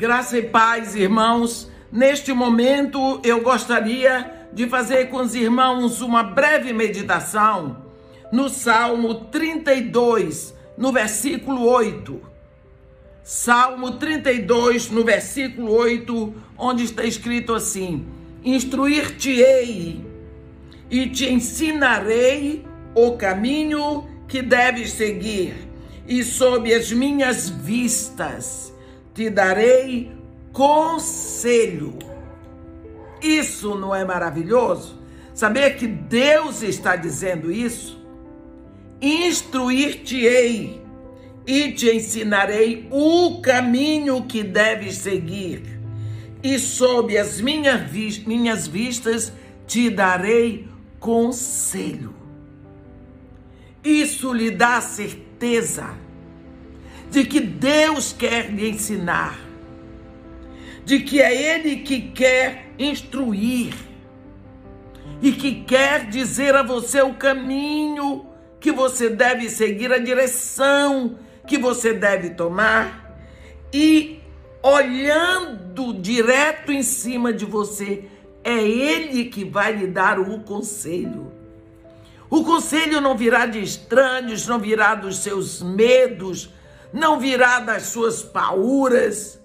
Graça e paz, irmãos. Neste momento eu gostaria de fazer com os irmãos uma breve meditação no Salmo 32, no versículo 8. Salmo 32, no versículo 8, onde está escrito assim: Instruir-te-ei e te ensinarei o caminho que deves seguir, e sob as minhas vistas te darei conselho. Isso não é maravilhoso? Saber que Deus está dizendo isso? Instruir-te-ei e te ensinarei o caminho que deves seguir, e sob as minhas vistas te darei conselho. Isso lhe dá certeza de que Deus quer lhe ensinar, de que é Ele que quer instruir e que quer dizer a você o caminho que você deve seguir, a direção que você deve tomar e olhando direto em cima de você, é Ele que vai lhe dar o conselho. O conselho não virá de estranhos, não virá dos seus medos, não virá das suas pauras,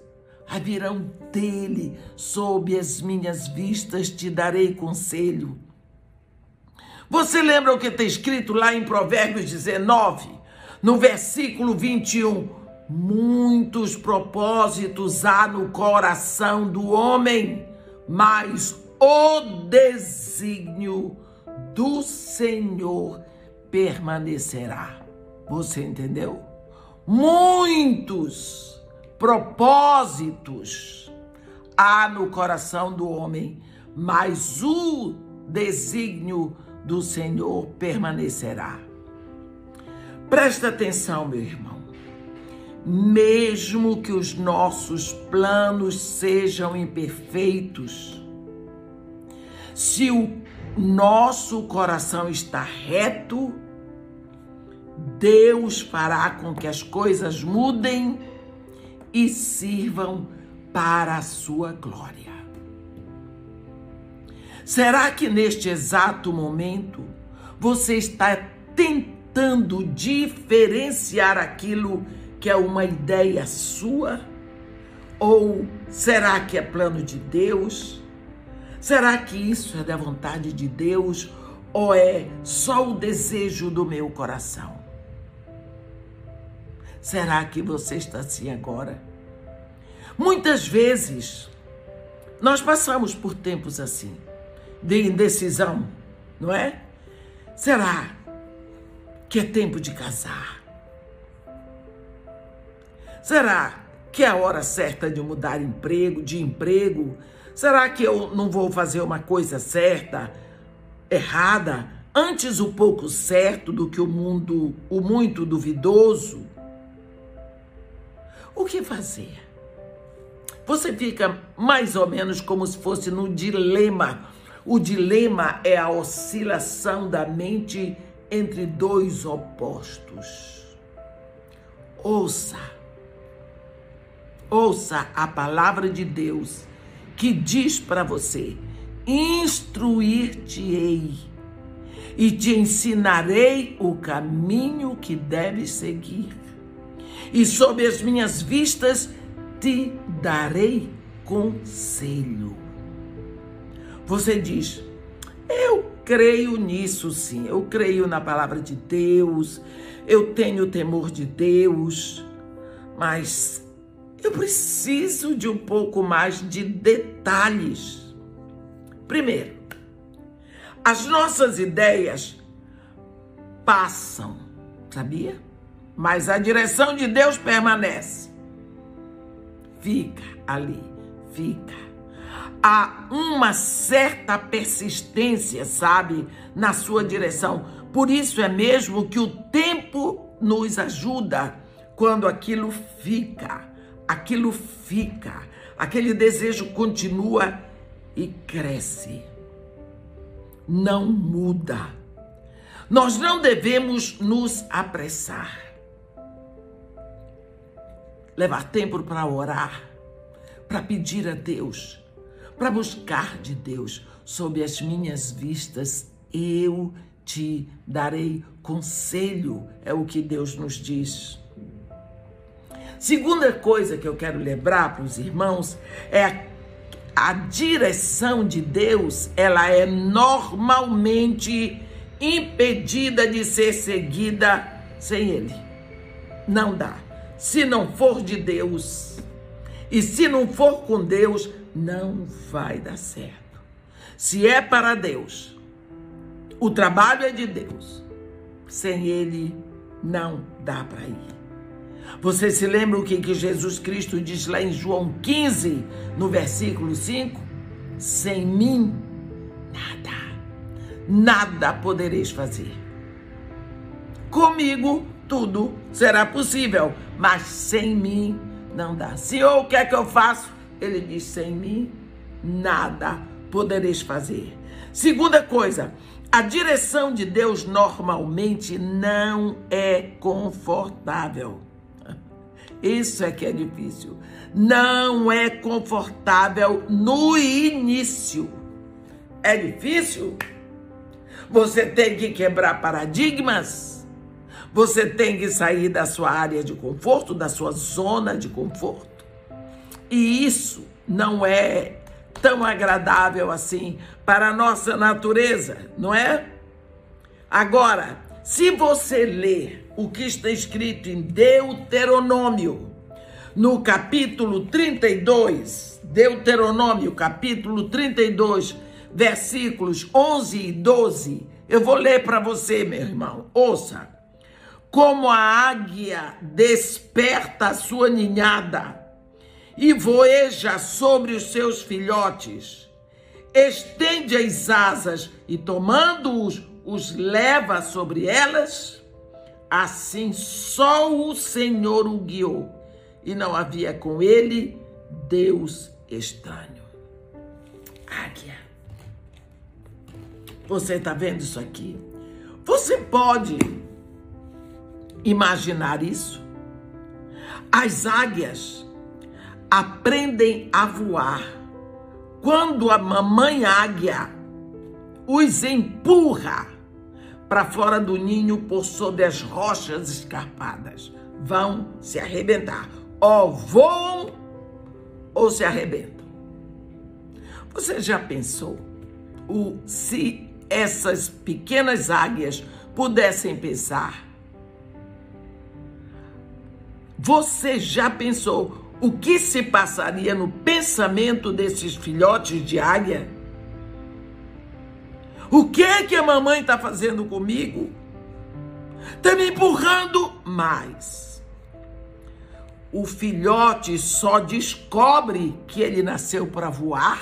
a virão dele. Sob as minhas vistas te darei conselho. Você lembra o que está escrito lá em Provérbios 19, no versículo 21? Muitos propósitos há no coração do homem, mas o desígnio do Senhor permanecerá. Você entendeu? Muitos propósitos há no coração do homem, mas o desígnio do Senhor permanecerá. Presta atenção, meu irmão. Mesmo que os nossos planos sejam imperfeitos, se o nosso coração está reto, Deus fará com que as coisas mudem e sirvam para a sua glória. Será que neste exato momento você está tentando diferenciar aquilo que é uma ideia sua? Ou será que é plano de Deus? Será que isso é da vontade de Deus ou é só o desejo do meu coração? Será que você está assim agora? Muitas vezes nós passamos por tempos assim, de indecisão, não é? Será que é tempo de casar? Será que é a hora certa de mudar emprego, de emprego? Será que eu não vou fazer uma coisa certa, errada, antes o pouco certo do que o mundo, o muito duvidoso? O que fazer? Você fica mais ou menos como se fosse no dilema. O dilema é a oscilação da mente entre dois opostos. Ouça. Ouça a palavra de Deus que diz para você: instruir-te-ei e te ensinarei o caminho que deves seguir. E sob as minhas vistas te darei conselho. Você diz: Eu creio nisso sim, eu creio na palavra de Deus, eu tenho temor de Deus, mas eu preciso de um pouco mais de detalhes. Primeiro, as nossas ideias passam, sabia? Mas a direção de Deus permanece. Fica ali, fica. Há uma certa persistência, sabe, na sua direção. Por isso é mesmo que o tempo nos ajuda quando aquilo fica aquilo fica, aquele desejo continua e cresce. Não muda. Nós não devemos nos apressar. Levar tempo para orar, para pedir a Deus, para buscar de Deus, sob as minhas vistas, eu te darei conselho, é o que Deus nos diz. Segunda coisa que eu quero lembrar para os irmãos é a, a direção de Deus, ela é normalmente impedida de ser seguida sem Ele. Não dá. Se não for de Deus, e se não for com Deus, não vai dar certo. Se é para Deus, o trabalho é de Deus. Sem Ele, não dá para ir. Você se lembra o que, que Jesus Cristo diz lá em João 15, no versículo 5? Sem mim, nada, nada podereis fazer. Comigo tudo será possível, mas sem mim não dá. Senhor, o que é que eu faço? Ele diz: sem mim, nada podereis fazer. Segunda coisa, a direção de Deus normalmente não é confortável. Isso é que é difícil. Não é confortável no início. É difícil? Você tem que quebrar paradigmas. Você tem que sair da sua área de conforto, da sua zona de conforto. E isso não é tão agradável assim para a nossa natureza, não é? Agora, se você ler o que está escrito em Deuteronômio, no capítulo 32, Deuteronômio, capítulo 32, versículos 11 e 12, eu vou ler para você, meu irmão. Ouça. Como a águia desperta a sua ninhada e voeja sobre os seus filhotes, estende as asas e tomando-os os leva sobre elas, assim só o Senhor o guiou, e não havia com ele Deus estranho. Águia. Você está vendo isso aqui? Você pode imaginar isso? As águias aprendem a voar quando a mamãe águia os empurra para fora do ninho por sobre as rochas escarpadas. Vão se arrebentar. Ou voam ou se arrebentam. Você já pensou o se essas pequenas águias pudessem pensar? Você já pensou o que se passaria no pensamento desses filhotes de águia? O que é que a mamãe está fazendo comigo? Está me empurrando mais. O filhote só descobre que ele nasceu para voar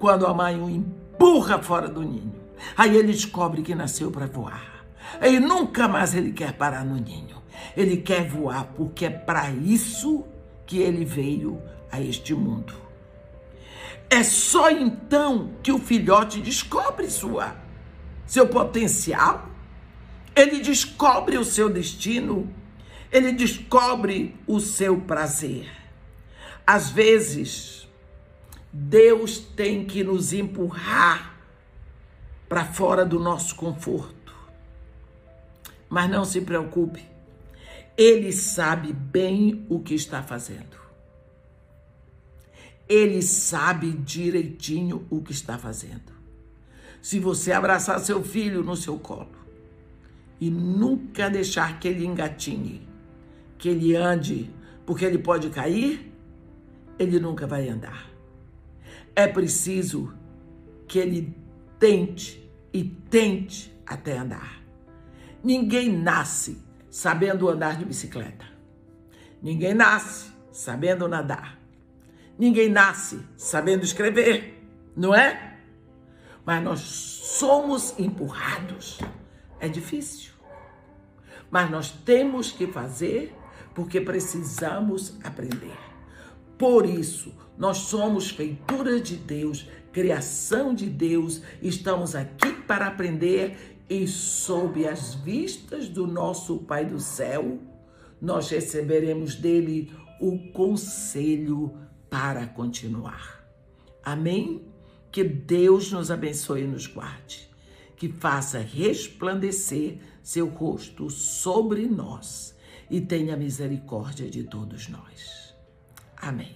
quando a mãe o empurra fora do ninho. Aí ele descobre que nasceu para voar. Aí nunca mais ele quer parar no ninho. Ele quer voar porque é para isso que ele veio a este mundo. É só então que o filhote descobre sua seu potencial, ele descobre o seu destino, ele descobre o seu prazer. Às vezes, Deus tem que nos empurrar para fora do nosso conforto. Mas não se preocupe, Ele sabe bem o que está fazendo. Ele sabe direitinho o que está fazendo. Se você abraçar seu filho no seu colo e nunca deixar que ele engatinhe, que ele ande, porque ele pode cair, ele nunca vai andar. É preciso que ele tente e tente até andar. Ninguém nasce sabendo andar de bicicleta. Ninguém nasce sabendo nadar. Ninguém nasce sabendo escrever, não é? Mas nós somos empurrados. É difícil. Mas nós temos que fazer porque precisamos aprender. Por isso, nós somos feitura de Deus, criação de Deus, estamos aqui para aprender e sob as vistas do nosso Pai do céu, nós receberemos dele o conselho para continuar. Amém? Que Deus nos abençoe e nos guarde, que faça resplandecer seu rosto sobre nós e tenha misericórdia de todos nós. Amém.